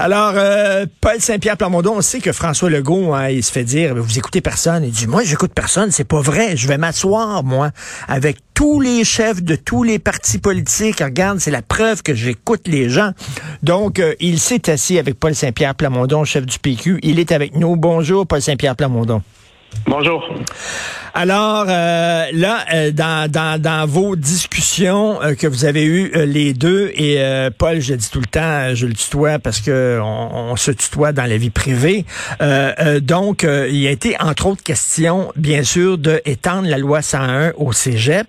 Alors, euh, Paul Saint-Pierre Plamondon, on sait que François Legault, hein, il se fait dire, vous écoutez personne. Il dit, moi, j'écoute personne, c'est pas vrai. Je vais m'asseoir, moi, avec tous les chefs de tous les partis politiques. Regarde, c'est la preuve que j'écoute les gens. Donc, euh, il s'est assis avec Paul Saint-Pierre Plamondon, chef du PQ. Il est avec nous. Bonjour, Paul Saint-Pierre Plamondon. Bonjour. Alors euh, là, euh, dans, dans, dans, vos discussions euh, que vous avez eues les deux, et Paul, je dis tout le temps, je le tutoie parce que on, se tutoie dans la vie privée. donc, il a été entre autres question, bien sûr, de étendre la loi 101 au Cégep.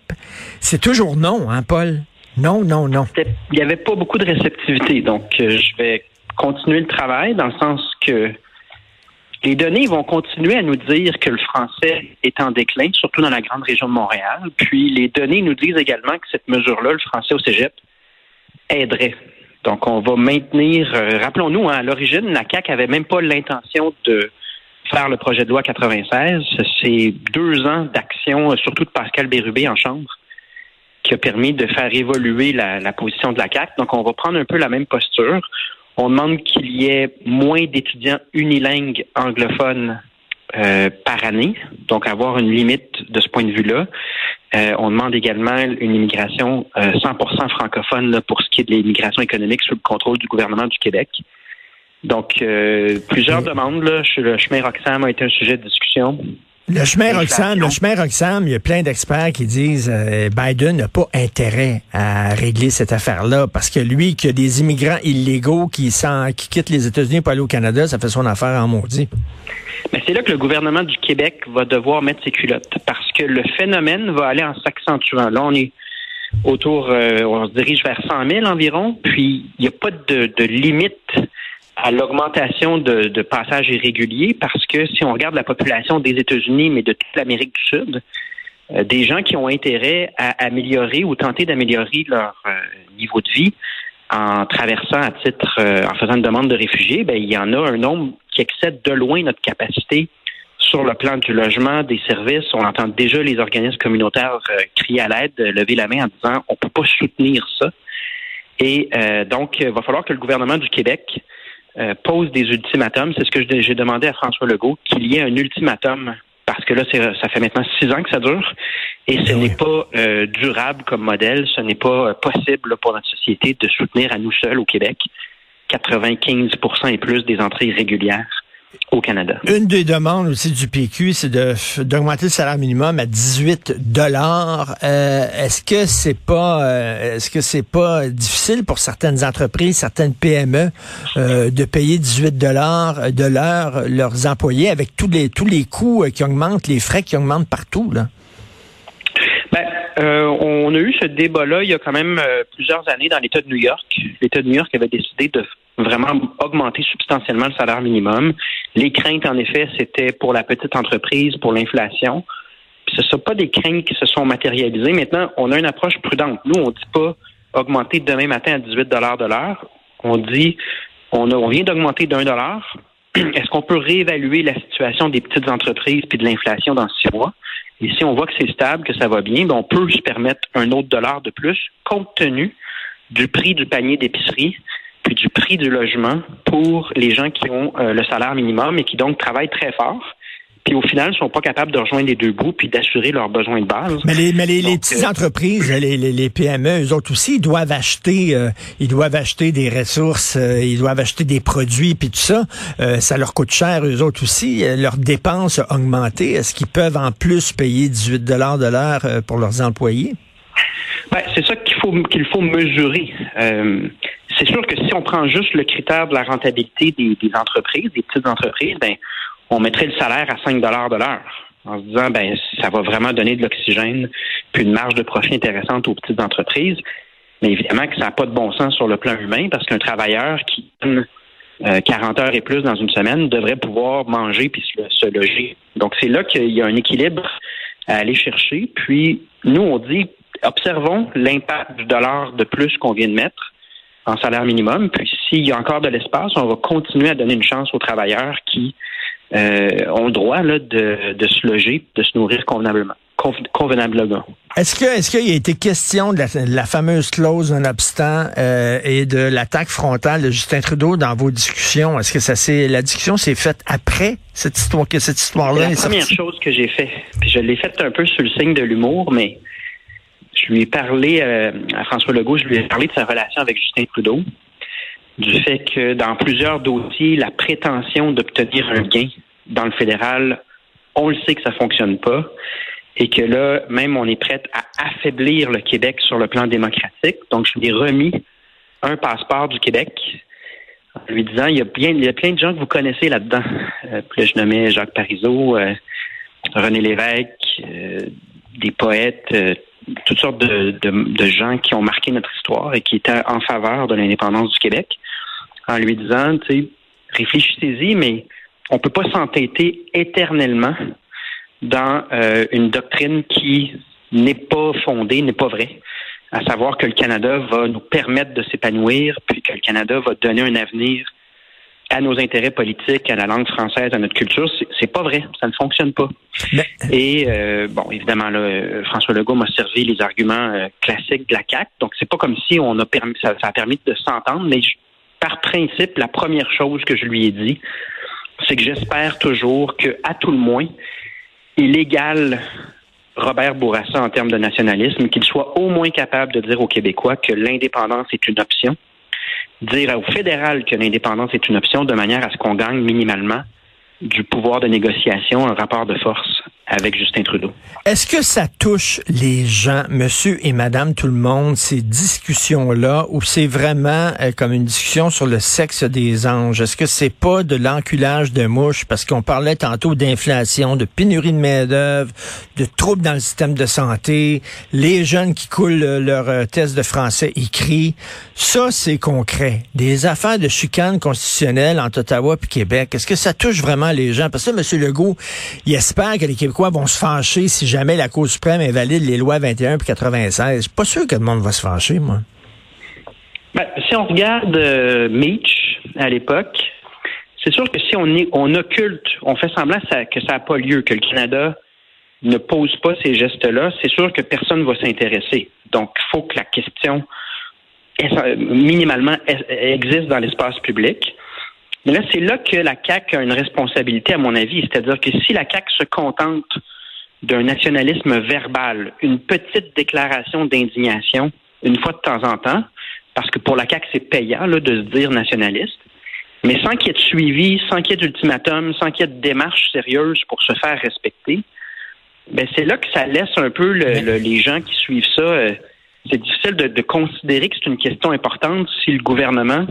C'est toujours non, hein, Paul? Non, non, non. Il n'y avait pas beaucoup de réceptivité, donc je vais continuer le travail dans le sens que les données vont continuer à nous dire que le français est en déclin, surtout dans la grande région de Montréal. Puis les données nous disent également que cette mesure-là, le français au cégep, aiderait. Donc on va maintenir, euh, rappelons-nous, hein, à l'origine, la CAQ avait même pas l'intention de faire le projet de loi 96. C'est deux ans d'action, surtout de Pascal Bérubé en Chambre, qui a permis de faire évoluer la, la position de la CAQ. Donc on va prendre un peu la même posture. On demande qu'il y ait moins d'étudiants unilingues anglophones euh, par année, donc avoir une limite de ce point de vue-là. Euh, on demande également une immigration 100% euh, francophone pour ce qui est de l'immigration économique sous le contrôle du gouvernement du Québec. Donc, plusieurs demandes. Là. Le chemin Roxham a été un sujet de discussion. Le chemin Roxham, le chemin Roxham, il y a plein d'experts qui disent euh, Biden n'a pas intérêt à régler cette affaire-là parce que lui, qui a des immigrants illégaux qui, qui quittent les États-Unis pour aller au Canada, ça fait son affaire en maudit. Mais c'est là que le gouvernement du Québec va devoir mettre ses culottes parce que le phénomène va aller en s'accentuant. Là, on est autour, euh, on se dirige vers 100 000 environ, puis il n'y a pas de, de limite à l'augmentation de, de, passages irréguliers parce que si on regarde la population des États-Unis, mais de toute l'Amérique du Sud, euh, des gens qui ont intérêt à améliorer ou tenter d'améliorer leur euh, niveau de vie en traversant à titre, euh, en faisant une demande de réfugiés, ben, il y en a un nombre qui excède de loin notre capacité sur le plan du logement, des services. On entend déjà les organismes communautaires crier à l'aide, lever la main en disant on peut pas soutenir ça. Et donc, il va falloir que le gouvernement du Québec euh, pose des ultimatums. C'est ce que j'ai demandé à François Legault, qu'il y ait un ultimatum, parce que là, ça fait maintenant six ans que ça dure, et ce ben n'est pas euh, durable comme modèle, ce n'est pas euh, possible pour notre société de soutenir à nous seuls au Québec. 95% et plus des entrées irrégulières au Canada. Une des demandes aussi du PQ, c'est d'augmenter le salaire minimum à 18 dollars. Euh, est-ce que c'est pas euh, est-ce que c'est pas difficile pour certaines entreprises, certaines PME euh, de payer 18 dollars de l'heure leurs employés avec tous les tous les coûts qui augmentent, les frais qui augmentent partout là? Ben, on a eu ce débat-là il y a quand même plusieurs années dans l'État de New York. L'État de New York avait décidé de vraiment augmenter substantiellement le salaire minimum. Les craintes, en effet, c'était pour la petite entreprise, pour l'inflation. Ce ne sont pas des craintes qui se sont matérialisées. Maintenant, on a une approche prudente. Nous, on ne dit pas augmenter demain matin à 18 de l'heure. On dit on, vient d'augmenter d'un dollar. Est-ce qu'on peut réévaluer la situation des petites entreprises puis de l'inflation dans six mois? Et si on voit que c'est stable, que ça va bien, ben on peut se permettre un autre dollar de plus compte tenu du prix du panier d'épicerie puis du prix du logement pour les gens qui ont euh, le salaire minimum et qui donc travaillent très fort puis au final, ne sont pas capables de rejoindre les deux bouts puis d'assurer leurs besoins de base. Mais les, mais les, petites euh, entreprises, les, les, PME, eux autres aussi, ils doivent acheter, euh, ils doivent acheter des ressources, ils doivent acheter des produits puis tout ça. ça leur coûte cher, eux autres aussi. leurs dépenses ont augmenté. Est-ce qu'ils peuvent en plus payer 18 dollars de l'heure pour leurs employés? Ben, c'est ça qu'il faut qu'il faut mesurer c'est sûr que si on prend juste le critère de la rentabilité des, entreprises, des petites entreprises, ben, on mettrait le salaire à 5 dollars de l'heure en se disant ben ça va vraiment donner de l'oxygène puis une marge de profit intéressante aux petites entreprises. Mais évidemment que ça n'a pas de bon sens sur le plan humain parce qu'un travailleur qui donne 40 euh, heures et plus dans une semaine devrait pouvoir manger puis se, loger. Donc c'est là qu'il y a un équilibre à aller chercher. Puis nous on dit observons l'impact du dollar de plus qu'on vient de mettre en salaire minimum. Puis s'il y a encore de l'espace, on va continuer à donner une chance aux travailleurs qui euh, ont le droit là, de, de se loger, de se nourrir convenablement. convenablement. Est-ce que est-ce qu'il a été question de la, fameuse clause non obstant euh, et de l'attaque frontale de Justin Trudeau dans vos discussions? Est-ce que ça c'est la discussion s'est faite après cette histoire que cette histoire-là est, la première chose que j'ai fait. Puis je l'ai faite un peu sur le signe de l'humour, mais je lui ai parlé euh, à François Legault, je lui ai parlé de sa relation avec Justin Trudeau, du fait que dans plusieurs dossiers, la prétention d'obtenir un gain dans le fédéral, on le sait que ça fonctionne pas et que là, même on est prêt à affaiblir le Québec sur le plan démocratique. Donc, je lui ai remis un passeport du Québec en lui disant, il y a, plein de gens que vous connaissez là-dedans. Euh, puis je nommais Jacques Parizeau, euh, René Lévesque, euh, des poètes, toutes sortes de, de, gens qui ont marqué notre histoire et qui étaient en faveur de l'indépendance du Québec, en lui disant, tu sais, réfléchissez-y, mais on peut pas s'entêter éternellement dans euh, une doctrine qui n'est pas fondée, n'est pas vraie, à savoir que le Canada va nous permettre de s'épanouir, puis que le Canada va donner un avenir à nos intérêts politiques, à la langue française, à notre culture, c'est pas vrai, ça ne fonctionne pas. Et euh, bon, évidemment, là, François Legault m'a servi les arguments euh, classiques de la CAC, donc c'est pas comme si on a permis, ça, a permis de s'entendre, mais par principe, la première chose que je lui ai dit, c'est que j'espère toujours que, à tout le moins, il égale Robert Bourassa en termes de nationalisme, qu'il soit au moins capable de dire aux Québécois que l'indépendance est une option, dire au fédéral que l'indépendance est une option de manière à ce qu'on gagne minimalement du pouvoir de négociation, un rapport de force avec Justin Trudeau. Est-ce que ça touche les gens, monsieur et madame tout le monde, ces discussions-là, ou c'est vraiment euh, comme une discussion sur le sexe des anges? Est-ce que c'est pas de l'enculage de mouches? Parce qu'on parlait tantôt d'inflation, de pénurie de main-d'œuvre, de troubles dans le système de santé, les jeunes qui coulent leur euh, test de français écrit. Ça, c'est concret. Des affaires de chicane constitutionnelle entre Ottawa et Québec. Est-ce que ça touche vraiment les gens? Parce que M. Legault, il espère que les Québécois vont se fâcher si jamais la Cour suprême invalide les lois 21 et 96. Je suis pas sûr que le monde va se fâcher, moi. Ben, si on regarde euh, Meach à l'époque, c'est sûr que si on, on occulte, on fait semblant que ça n'a pas lieu, que le Canada ne pose pas ces gestes-là, c'est sûr que personne ne va s'intéresser. Donc, il faut que la question minimalement existe dans l'espace public. Mais là, c'est là que la CAQ a une responsabilité, à mon avis. C'est-à-dire que si la CAQ se contente d'un nationalisme verbal, une petite déclaration d'indignation, une fois de temps en temps, parce que pour la CAQ, c'est payant là, de se dire nationaliste, mais sans qu'il y ait de suivi, sans qu'il y ait d'ultimatum, sans qu'il y ait de démarche sérieuse pour se faire respecter, ben c'est là que ça laisse un peu les gens qui suivent ça. Euh, c'est difficile de, de considérer que c'est une question importante si le gouvernement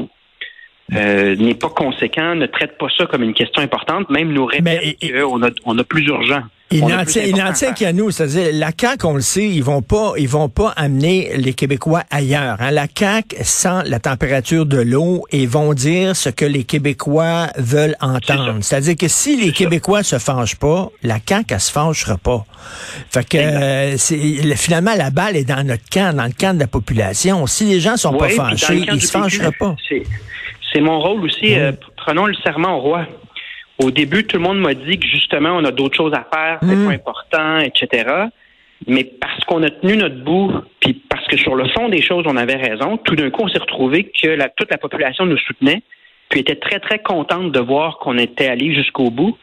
euh, n'est pas conséquent, ne traite pas ça comme une question importante, même nous répète qu'on a, on a plus urgent. Il n'en tient, qu'à nous, c'est-à-dire la CAQ, on le sait, ils vont pas, ils vont pas amener les Québécois ailleurs. Hein. La CAQ sent la température de l'eau et vont dire ce que les Québécois veulent entendre. C'est-à-dire que si les Québécois se fâchent pas, la CAQ elle se fâchera pas. Fait que euh, finalement la balle est dans notre camp, dans le camp de la population. Si les gens sont pas fâchés, ils se fâcheront pas. C'est mon rôle aussi. Euh, prenons le serment au roi. Au début, tout le monde m'a dit que justement, on a d'autres choses à faire, c'est pas important, etc. Mais parce qu'on a tenu notre bout, puis parce que sur le fond des choses, on avait raison, tout d'un coup, on s'est retrouvé que toute la population nous soutenait, puis était très, très contente de voir qu'on était allé jusqu'au bout.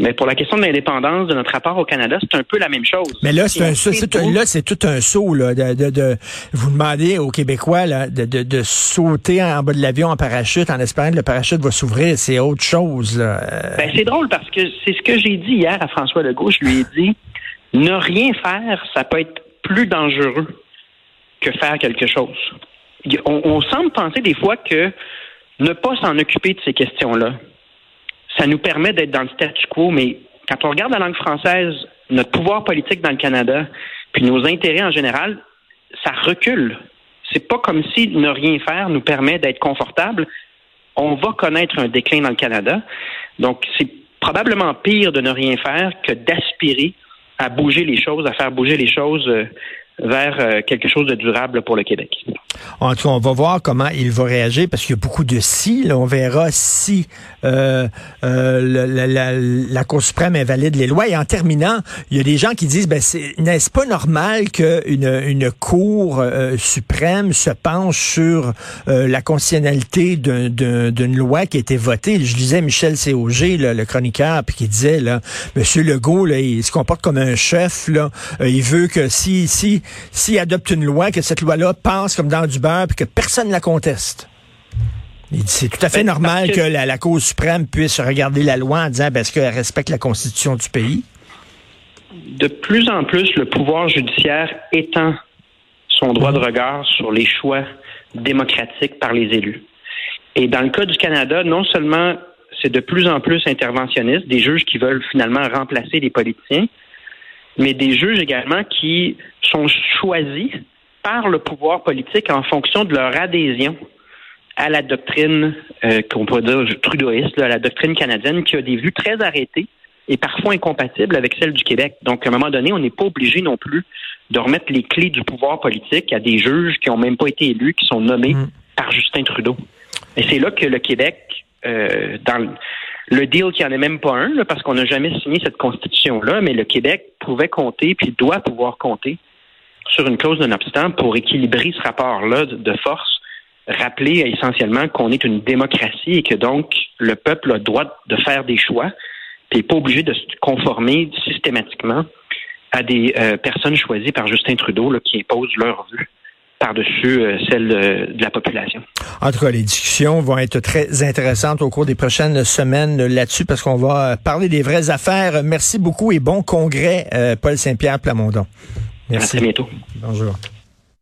Mais pour la question de l'indépendance de notre rapport au Canada, c'est un peu la même chose. Mais là, c'est un, là, c'est tout un saut là, de, de, vous demandez aux Québécois là, de, de, de sauter en bas de l'avion en parachute en espérant que le parachute va s'ouvrir. C'est autre chose. Là. Ben, c'est drôle parce que c'est ce que j'ai dit hier à François Legault. Je lui ai dit ne rien faire, ça peut être plus dangereux que faire quelque chose. On, on semble penser des fois que ne pas s'en occuper de ces questions-là, ça nous permet d'être dans le statu quo, mais quand on regarde la langue française, notre pouvoir politique dans le Canada, puis nos intérêts en général, ça recule. C'est pas comme si ne rien faire nous permet d'être confortable. On va connaître un déclin dans le Canada. Donc, c'est probablement pire de ne rien faire que d'aspirer à bouger les choses, à faire bouger les choses euh, vers euh, quelque chose de durable pour le Québec. En tout cas, on va voir comment il va réagir parce qu'il y a beaucoup de si. on verra si euh, euh, la, Cour suprême invalide les lois. Et en terminant, il y a des gens qui disent, ben, n'est-ce pas normal qu'une une Cour suprême se penche sur la constitutionnalité d'une loi qui a été votée? Je disais Michel Cog, le, le chroniqueur, puis qui disait, là, Monsieur Legault, là, il se comporte comme un chef. Là. il veut que si, si, s'il adopte une loi, que cette loi-là passe comme dans du beurre, puis que personne ne la conteste. C'est tout à fait ben, normal que, la, la, Cour suprême puisse regarder la loi en disant ben, est-ce qu'elle respecte la Constitution du pays? De plus en plus, le pouvoir judiciaire étend son droit de regard sur les choix démocratiques par les élus. Et dans le cas du Canada, non seulement c'est de plus en plus interventionniste, des juges qui veulent finalement remplacer les politiciens, mais des juges également qui sont choisis par le pouvoir politique en fonction de leur adhésion à la doctrine euh, qu'on pourrait dire trudeauiste, à la doctrine canadienne, qui a des vues très arrêtées et parfois incompatibles avec celles du Québec. Donc, à un moment donné, on n'est pas obligé non plus de remettre les clés du pouvoir politique à des juges qui n'ont même pas été élus, qui sont nommés mm. par Justin Trudeau. Et c'est là que le Québec, euh, dans le deal qui en est même pas un, parce qu'on n'a jamais signé cette constitution-là, mais le Québec pouvait compter, puis doit pouvoir compter sur une clause de non pour équilibrer ce rapport-là de force rappeler essentiellement qu'on est une démocratie et que donc le peuple a le droit de faire des choix, puis n'est pas obligé de se conformer systématiquement à des euh, personnes choisies par Justin Trudeau qui imposent leur vue par-dessus euh, celle de, la population. En tout cas, les discussions vont être très intéressantes au cours des prochaines semaines là-dessus parce qu'on va parler des vraies affaires. Merci beaucoup et bon congrès, euh, Paul Saint-Pierre Plamondon. Merci. À très bientôt. Bonjour.